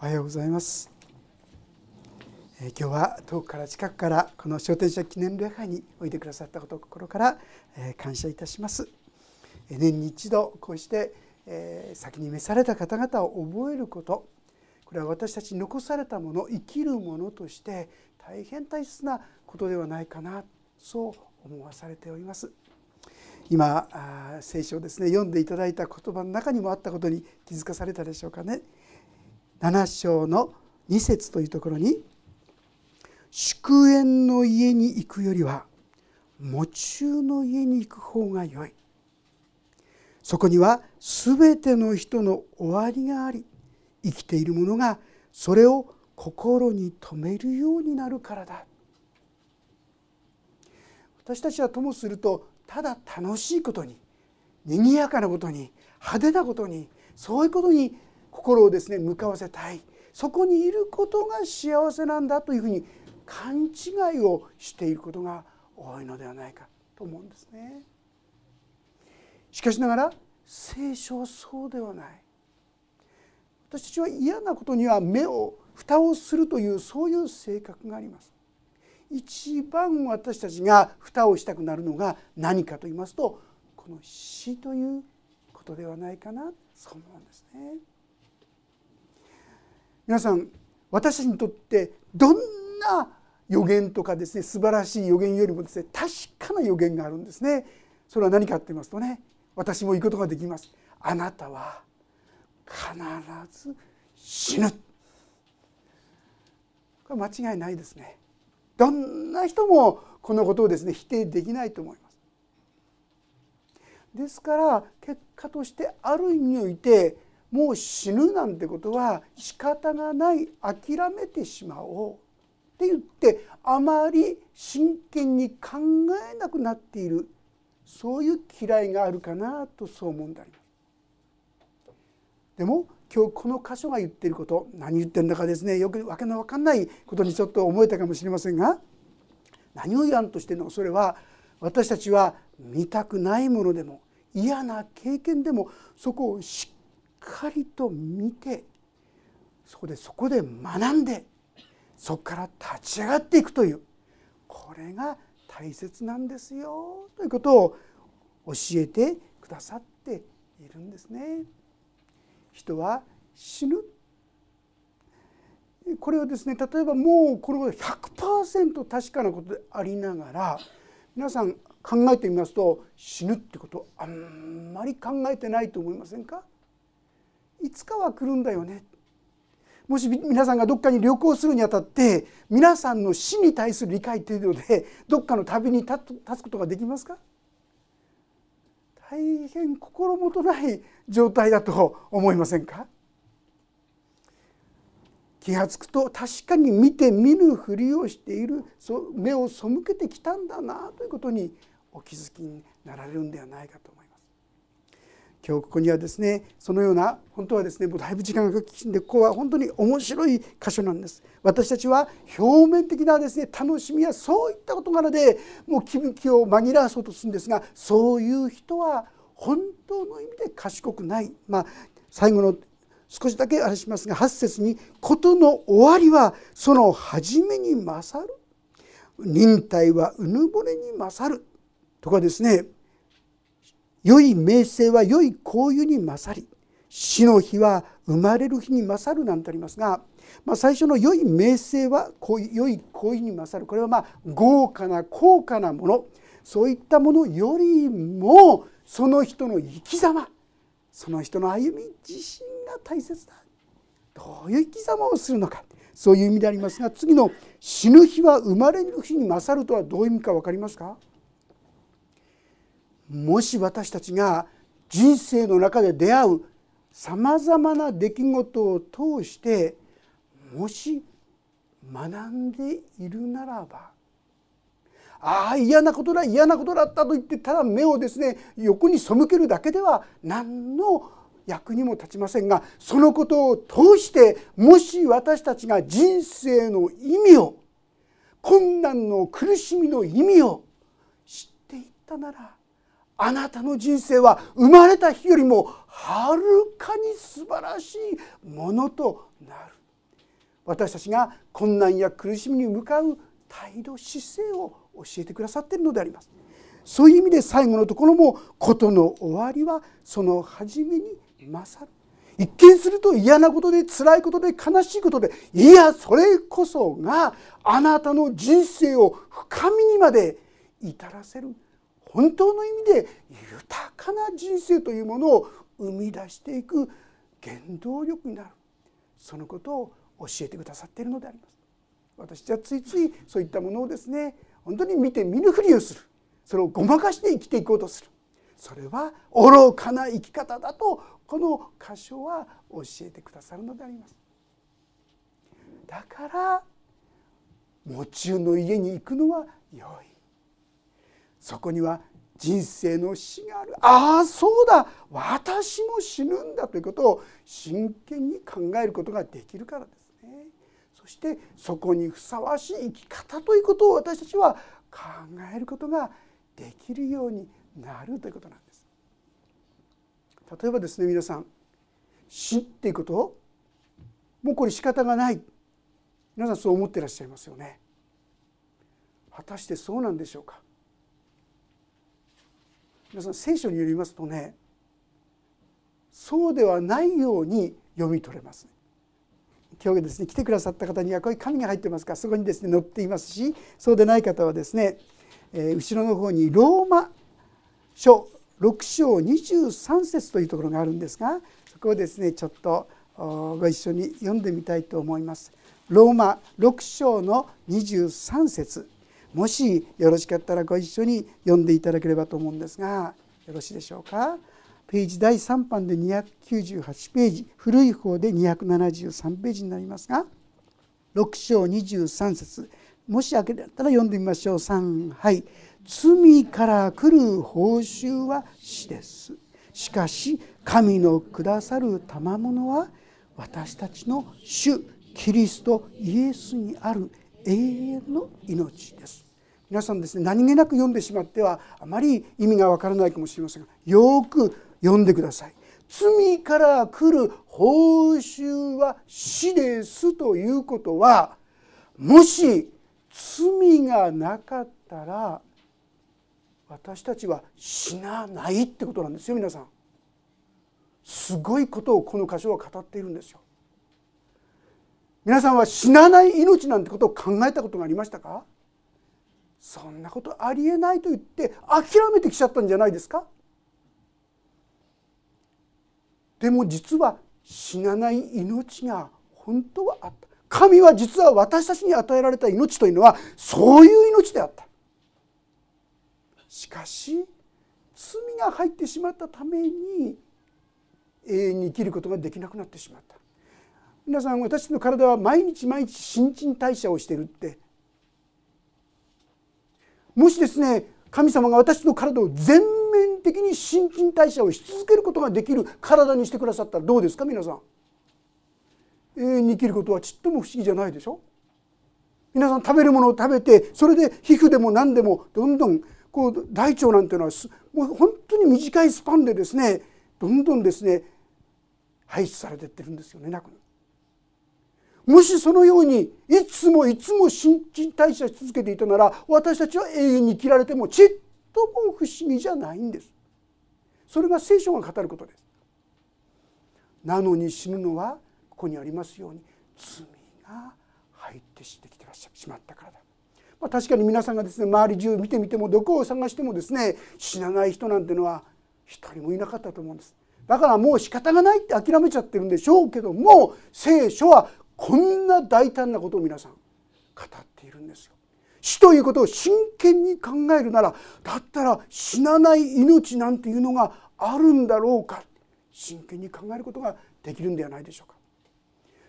おはようございます、え、今日は遠くから近くからこの商店者記念礼拝においでくださったことを心から、え、感謝いたします、え、年に一度こうして、え先に召された方々を覚えること。これは私たちに残されたもの生きるものとして大変大切なことではないかなそう思わされております。今聖書をですね読んでいただいた言葉の中にもあったことに気づかされたでしょうかね。7章の2節というところに「祝宴の家に行くよりは喪中の家に行く方がよい」そこには全ての人の終わりがあり生きている者がそれを心に留めるようになるからだ。私たちはともするとただ楽しいことに賑やかなことに派手なことにそういうことに心をですね向かわせたいそこにいることが幸せなんだというふうに勘違いをしていることが多いのではないかと思うんですね。しかしながら聖書はそうではない私たちは嫌なことには目を蓋をするというそういう性格があります一番私たちが蓋をしたくなるのが何かと言いますとこの死ということではないかなそう思うんですね。皆さん私にとってどんな予言とかですね素晴らしい予言よりもですね確かな予言があるんですね。それは何かって言いますとね私も言うことができます。あなたは必ず死ぬ。これ間違いないですね。どんな人もこのことをですね否定できないと思います。ですから結果としてある意味においてもう死ぬなんてことは仕方がない諦めてしまおうって言ってあまり真剣に考えなくなっているそういう嫌いがあるかなとそう思うんであります。でも今日この箇所が言っていること何言ってるんだかですね。よく訳の分かんないことにちょっと思えたかもしれませんが。何を言わんとしてるのかそれは。私たちは見たくないものでも嫌な経験でもそこをしっかりと見てそこでそこで学んでそこから立ち上がっていくというこれが大切なんですよということを教えてくださっているんですね。人は死ぬこれはですね例えばもうこれは100%確かなことでありながら皆さん考えてみますと死ぬってことあんまり考えてないと思いませんか？いつかは来るんだよね。もし皆さんがどっかに旅行するにあたって皆さんの死に対する理解程度でどっかの旅に立つことができますか？大変心もとない状態だと思いませんか？気が付くと確かに見て見ぬふりをしている目を背けてきたんだなということにお気づきになられるんではないかと。今日ここにはですねそのような本当はですねもうだいぶ時間がかかってここは本当に面白い箇所なんです。私たちは表面的なですね楽しみやそういった事柄でもう気分気を紛らわそうとするんですがそういう人は本当の意味で賢くない。まあ最後の少しだけあれしますが8節に「事の終わりはその初めに勝る」「忍耐はうぬぼれに勝る」とかですね良い名声は良い交友に勝り死の日は生まれる日に勝るなんてありますが、まあ、最初の良い名声は良い行為に勝る。これはまあ豪華な高価なもの。そういったものよりもその人の生き様その人の歩み自身が大切だ。どういう生き様をするのか。そういう意味でありますが次の「死ぬ日は生まれる日に勝る」とはどういう意味か分かりますか？もし私たちが人生の中で出会うさまざまな出来事を通してもし学んでいるならばああ嫌なことだ嫌なことだったと言ってただ目をですね横に背けるだけでは何の役にも立ちませんがそのことを通してもし私たちが人生の意味を困難の苦しみの意味を知っていったならあなたの人生は生まれた日よりもはるかに素晴らしいものとなる。私たちが困難や苦しみに向かう態度姿勢を教えてくださっているのであります。そういう意味で最後のところも事の終わりはその初めに勝る一見すると嫌なことで辛いことで悲しいことでいやそれこそがあなたの人生を深みにまで至らせる。本当の意味で豊かな人生というものを生み出していく原動力になる。そのことを教えてくださっているのであります。私はついついそういったものをですね本当に見て見ぬふりをする。それをごまかして生きていこうとする。それは愚かな生き方だとこの箇所は教えてくださるのであります。だから喪中の家に行くのは良い。そこには人生の死がある。ああそうだ。私も死ぬんだということを真剣に考えることができるからですね。そしてそこにふさわしい生き方ということを私たちは考えることができるようになるということなんです。例えばですね皆さん死っていうこともうこれ仕方がない。皆さんそう思ってらっしゃいますよね。果たしてそうなんでしょうか？皆さん聖書によりますとねそうではないように読み取れます今日ですね来てくださった方にはこういう紙が入ってますからそこにですね載っていますしそうでない方はですね、えー、後ろの方にローマ書6章23節というところがあるんですがそこをですねちょっとご一緒に読んでみたいと思います。ローマ6章の23節もしよろしかったらご一緒に読んでいただければと思うんですがよろしいでしょうか？ページ第3版で298ページ古い方で273ページになりますが6章23節もし開けたら読んでみましょう。3はい。罪から来る報酬は死です。しかし神のくださる賜物は私たちの主キリストイエスにある。永遠の命です。皆さんですね何気なく読んでしまってはあまり意味がわからないかもしれませんがよく読んでください。罪から来る報酬は死ですということはもし罪がなかったら私たちは死なないってことなんですよ皆さん。すごいことをこの箇所は語っているんですよ。皆さんは死なない命なんてことを考えたことがありましたか？そんなことありえないと言って諦めてきちゃったんじゃないですか？でも実は死なない命が本当はあった。神は実は私たちに与えられた命というのはそういう命であった。しかし罪が入ってしまったために永遠に生きることができなくなってしまった。皆さん私の体は毎日毎日新陳代謝をしてるって。もしですね神様が私の体を全面的に新陳代謝をし続けることができる体にしてくださったらどうですか皆さん。永遠に生きることはちっとも不思議じゃないでしょ。皆さん食べるものを食べてそれで皮膚でも何でもどんどんこう大腸なんていうのはもう本当に短いスパンでですねどんどんですね排出されていってるんですよねなくもしそのようにいつもいつも新陳代謝し続けていたなら私たちは永遠に生きられてもちっとも不思議じゃないんです。それが聖書が語ることです。なのに死ぬのはここにありますように罪が入ってしてきてしまったからだ、まあ、確かに皆さんがですね周り中見てみてもどこを探してもですね死なない人なんてのは一人もいなかったと思うんです。だからもう仕方がないって諦めちゃってるんでしょうけども聖書はこんな大胆なことを皆さん語っているんですよ。死ということを真剣に考えるならだったら死なない命なんていうのがあるんだろうか真剣に考えることができるんではないでしょうか。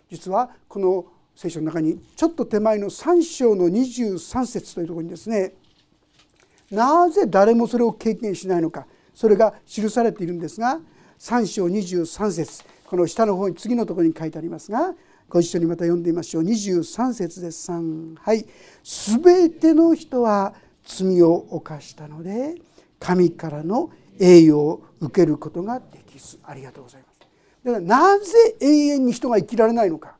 実はこの聖書の中にちょっと手前の3章の23節というところにですねなぜ誰もそれを経験しないのかそれが記されているんですが3章23節この下の方に次のところに書いてありますがご一緒にまた読んでみましょう。23節です3はい「すべての人は罪を犯したので神からの栄誉を受けることができず」ありがとうございます。だからなぜ永遠に人が生きられないのか。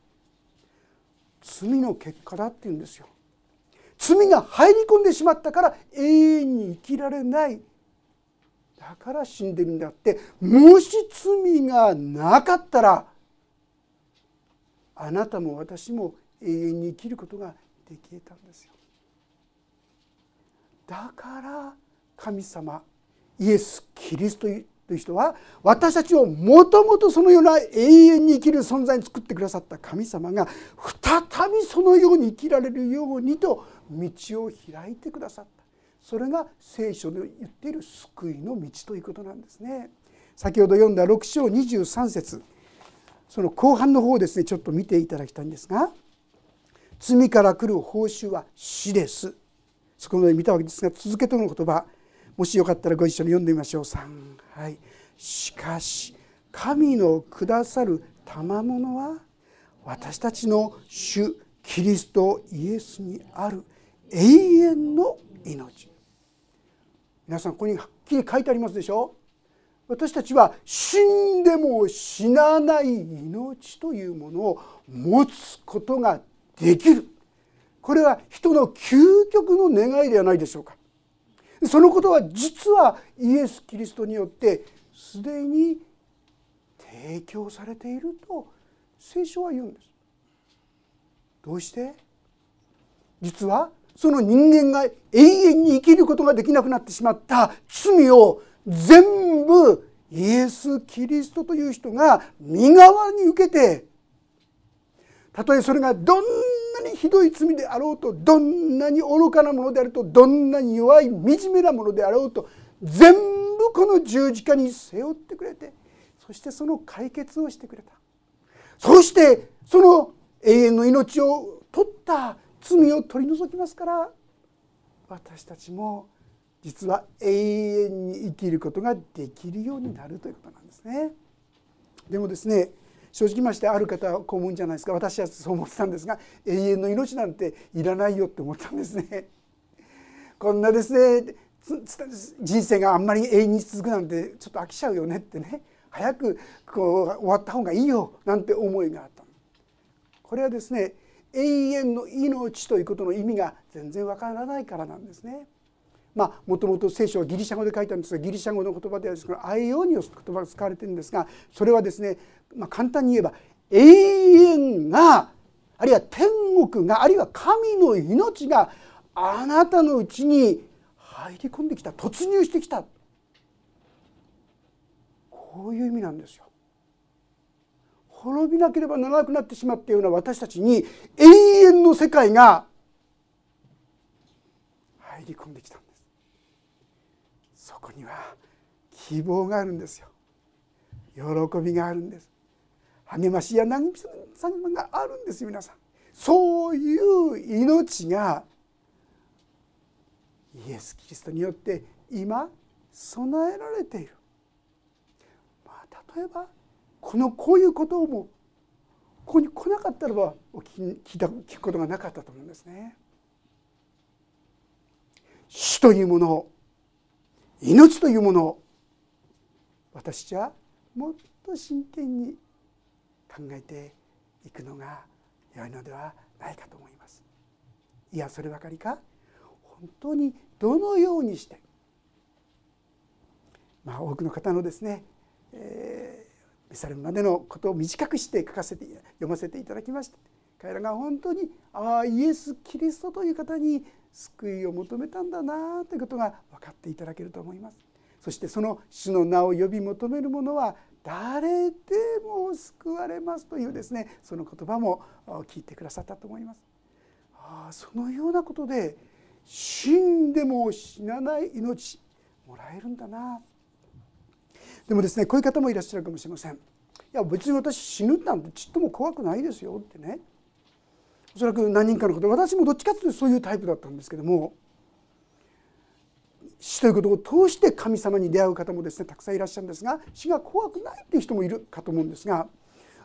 罪の結果だっていうんですよ。罪が入り込んでしまったから永遠に生きられない。だから死んでるんであって。もし罪がなかったらあなたも私も永遠に生きることができたんですよ。だから神様イエス・キリストという人は私たちをもともとそのような永遠に生きる存在に作ってくださった神様が再びそのように生きられるようにと道を開いてくださったそれが聖書で言っている救いの道ということなんですね。先ほど読んだ6章23節その後半の方をですねちょっと見ていただきたいんですが「罪から来る報酬は死です」そこまで見たわけですが続けての言葉もしよかったらご一緒に読んでみましょう。3はい。しかし神のくださる賜物は私たちの主キリストイエスにある永遠の命。皆さんここにはっきり書いてありますでしょ？う私たちは死んでも死なない命というものを持つことができる。これは人の究極の願いではないでしょうか。そのことは実はイエス・キリストによってすでに提供されていると聖書は言うんです。どうして？実はその人間が永遠に生きることができなくなってしまった罪を全部イエス・キリストという人が身代わりに受けてたとえそれがどんなにひどい罪であろうとどんなに愚かなものであるとどんなに弱い惨めなものであろうと全部この十字架に背負ってくれてそしてその解決をしてくれた。そしてその永遠の命を取った罪を取り除きますから私たちも実は永遠に生きることができるようになるということなんですね。でもですね正直ましてある方はこう思うんじゃないですか私はそう思ってたんですが永遠の命なんていらないよって思ったんですね。こんなですね人生があんまり永遠に続くなんてちょっと飽きちゃうよねってね早くこう終わった方がいいよなんて思いがあったこれはですね永遠の命ということの意味が全然わからないからなんですね。まあもともと聖書はギリシャ語で書いてあるんですがギリシャ語の言葉ではですねアイオニオスという言葉が使われているんですがそれはですね、まあ、簡単に言えば永遠があるいは天国があるいは神の命があなたのうちに入り込んできた突入してきたこういう意味なんですよ。滅びなければならなくなってしまったような私たちに永遠の世界が入り込んできたんそこには希望があるんですよ。喜びがあるんです。励ましや慰めがあるんです皆さん。そういう命がイエス・キリストによって今備えられている、まあ、例えばこのこういうことをもここに来なかったらば聞いた聞くことがなかったと思うんですね。死というものを命というものを私はもっと真剣に考えていくのが良いのではないかと思います。いやそればかりか？本当にどのようにして？まあ多くの方のですね、え召されるまでのことを短くして書かせて読ませていただきました彼らが本当にああイエス・キリストという方に救いを求めたんだなということが分かっていただけると思います。そしてその主の名を呼び求める者は誰でも救われますというですねその言葉も聞いてくださったと思います。ああそのようなことで死んでも死なない命もらえるんだな。でもですねこういう方もいらっしゃるかもしれません。いや別に私死ぬなんてちっとも怖くないですよってね。おそらく何人かのこと私もどっちかというとそういうタイプだったんですけども死ということを通して神様に出会う方もですねたくさんいらっしゃるんですが死が怖くないっていう人もいるかと思うんですが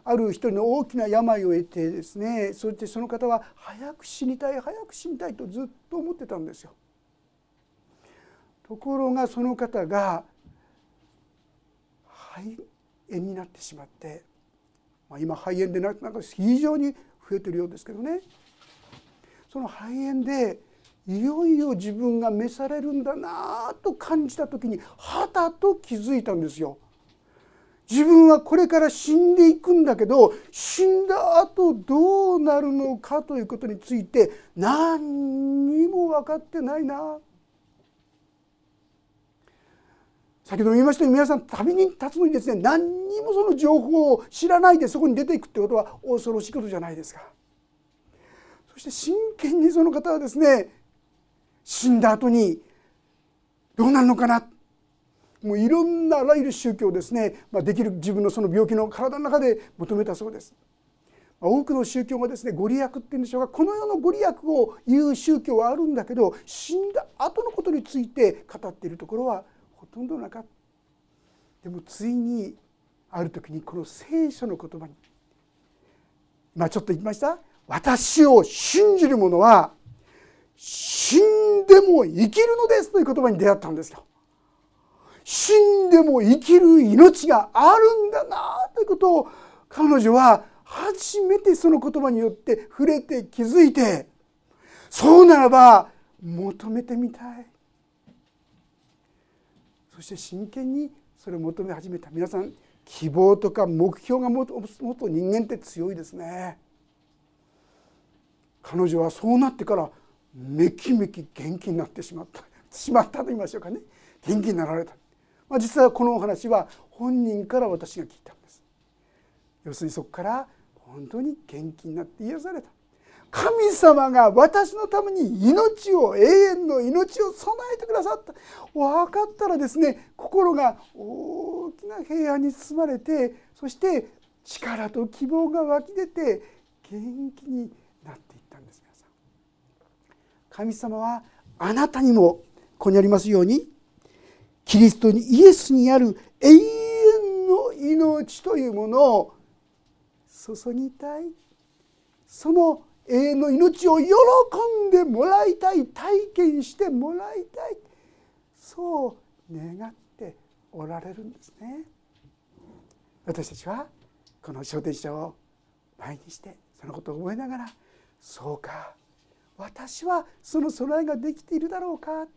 ある一人の大きな病を得てですねそしてその方は早く死にたい早く死にたいとずっと思ってたんですよ。ところがその方が肺炎になってしまって、まあ、今肺炎でなんか非常に増えてるようですけどねその肺炎でいよいよ自分が召されるんだなと感じた時にはたと気づいたんですよ。自分はこれから死んでいくんだけど死んだ後どうなるのかということについて何にも分かってないな。先ほど言いましたように皆さん旅に立つのにですね何にもその情報を知らないでそこに出ていくってことは恐ろしいことじゃないですか。そして真剣にその方はですね死んだ後にどうなるのかな？もういろんなあらゆる宗教をですね、まあ、できる自分のその病気の体の中で求めたそうです。多くの宗教がですねご利益っていうんでしょうかこの世のご利益を言う宗教はあるんだけど死んだ後のことについて語っているところはほとんどなかった。でもついにある時にこの聖書の言葉にまちょっと言いました？私を信じる者は死んでも生きるのですという言葉に出会ったんですよ。死んでも生きる命があるんだなということを彼女は初めてその言葉によって触れて気づいてそうならば求めてみたい。そして真剣にそれを求め始めた。皆さん希望とか目標がもっと人間って強いですね。彼女はそうなってからめきめき元気になってしまった。しまったと言いましょうかね。元気になられた。まあ、実はこのお話は本人から私が聞いたんです。要するにそこから本当に元気になって癒された。神様が私のために命を永遠の命を備えてくださった。分かったらですね心が大きな平安に包まれてそして力と希望が湧き出て元気になっていったんです皆さ。ん神様はあなたにもここにありますようにキリストにイエスにある永遠の命というものを注ぎたい。その永遠の命を喜んでもらいたい体験してもらいたい。そう願っておられるんですね。私たちはこの小天使を前にしてそのことを覚えながらそうか私はその備えができているだろうか。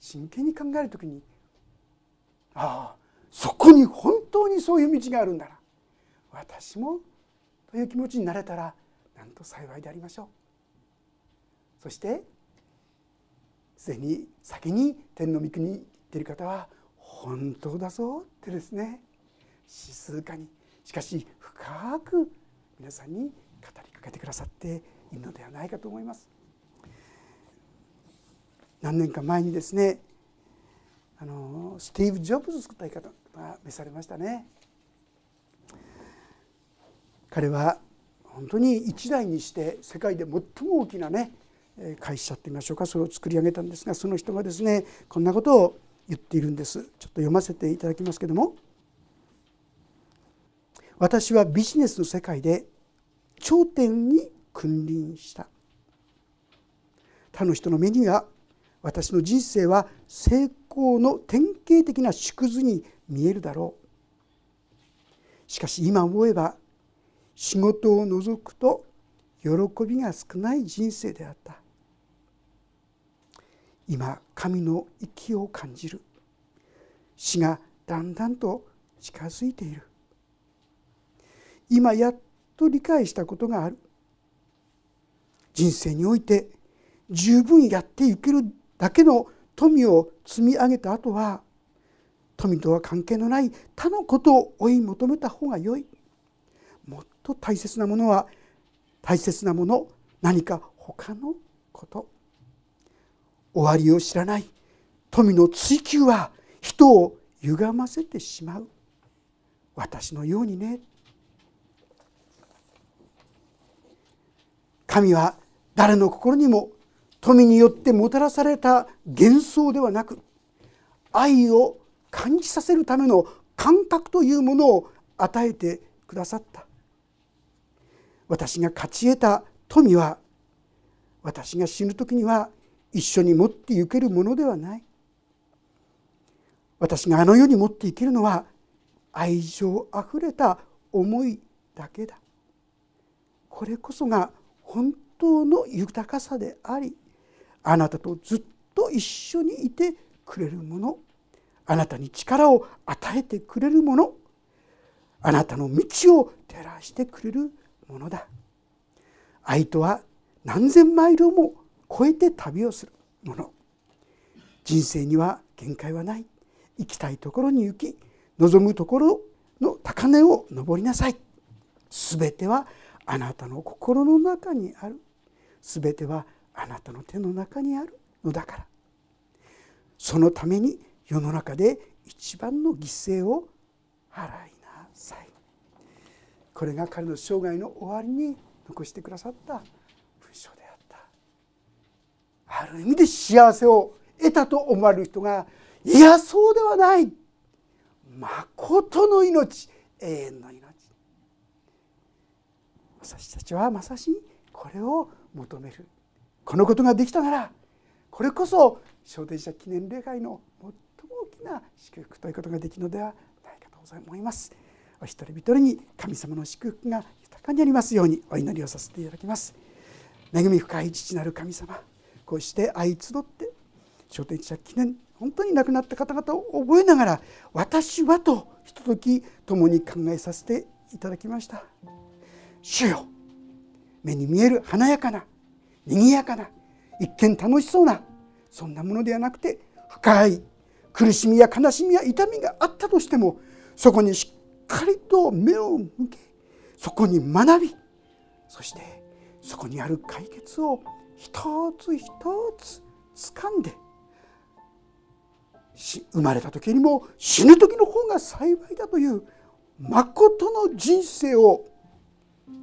真剣に考える時にああそこに本当にそういう道があるんだな。私もという気持ちになれたらなんと幸いでありましょう。そしてすでに先に天の御国に行っている方は本当だぞってですね。静かに。しかし深く皆さんに語りかけてくださっているのではないかと思います。何年か前にですねあのスティーブ・ジョブズという方が召されましたね。彼は本当に一代にして世界で最も大きなね会社って言いましょうかそれを作り上げたんですがその人がですねこんなことを言っているんです。ちょっと読ませていただきますけども。私はビジネスの世界で頂点に君臨した。他の人の目には私の人生は成功の典型的な縮図に見えるだろう。しかし今思えば仕事を除くと喜びが少ない人生であった。今神の息を感じる。死がだんだんと近づいている。今やっと理解したことがある。人生において十分やっていけるだけの富を積み上げた後は富とは関係のない他のことを追い求めた方がよい。と大切なものは大切なもの何か他のこと。終わりを知らない。富の追求は人を歪ませてしまう。私のようにね。神は誰の心にも富によってもたらされた幻想ではなく愛を感じさせるための感覚というものを与えてくださった。私が勝ち得た富は私が死ぬ時には一緒に持って行けるものではない。私があの世に持っていけるのは愛情あふれた思いだけだ。これこそが本当の豊かさでありあなたとずっと一緒にいてくれるもの。あなたに力を与えてくれるもの。あなたの道を照らしてくれるものものだ。愛とは何千マイルも超えて旅をするもの。人生には限界はない。行きたいところに行き望むところの高値を登りなさい。全てはあなたの心の中にある。全てはあなたの手の中にあるのだから。そのために世の中で一番の犠牲を払いこれが彼の生涯の終わりに残してくださった文章であった。ある意味で幸せを得たと思われる人がいやそうではない。まことの命永遠の命。私たちはまさしこれを求める。このことができたならこれこそ昇天者記念礼拝の最も大きな祝福ということができるのではないかと思います。お一人一人に神様の祝福が豊かにありますようにお祈りをさせていただきます。恵み深い父なる神様こうして愛集って昇天者記念本当に亡くなった方々を覚えながら私はとひととき共に考えさせていただきました。主よ目に見える華やかな賑やかな一見楽しそうなそんなものではなくて深い苦しみや悲しみや痛みがあったとしてもそこにしっかりと目を向けそこに学びそしてそこにある解決を一つ一つ掴んで生まれた時にも死ぬ時の方が幸いだというまことの人生を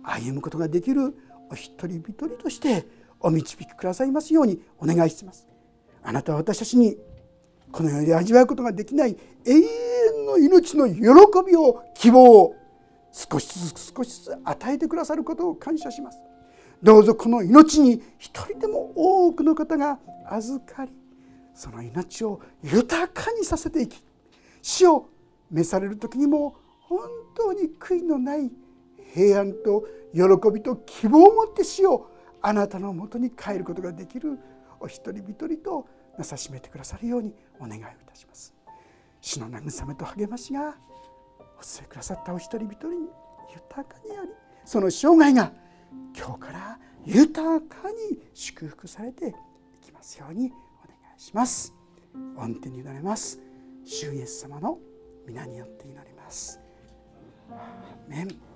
歩むことができるお一人一人としてお導きくださいますようにお願いします。あなたは私たちにこの世で味わうことができない永遠の命の喜びを希望を少しずつ少しずつ与えてくださることを感謝します。どうぞこの命に一人でも多くの方が預かりその命を豊かにさせていき死を召される時にも本当に悔いのない平安と喜びと希望を持って死をあなたのもとに帰ることができるお一人一人となさしめてくださるようにお願いをいたします。主の慰めと励ましがお伝えくださったお一人一人に豊かにありその生涯が今日から豊かに祝福されていきますようにお願いします。御手に委ねます。主イエス様の皆によって祈ります。アーメン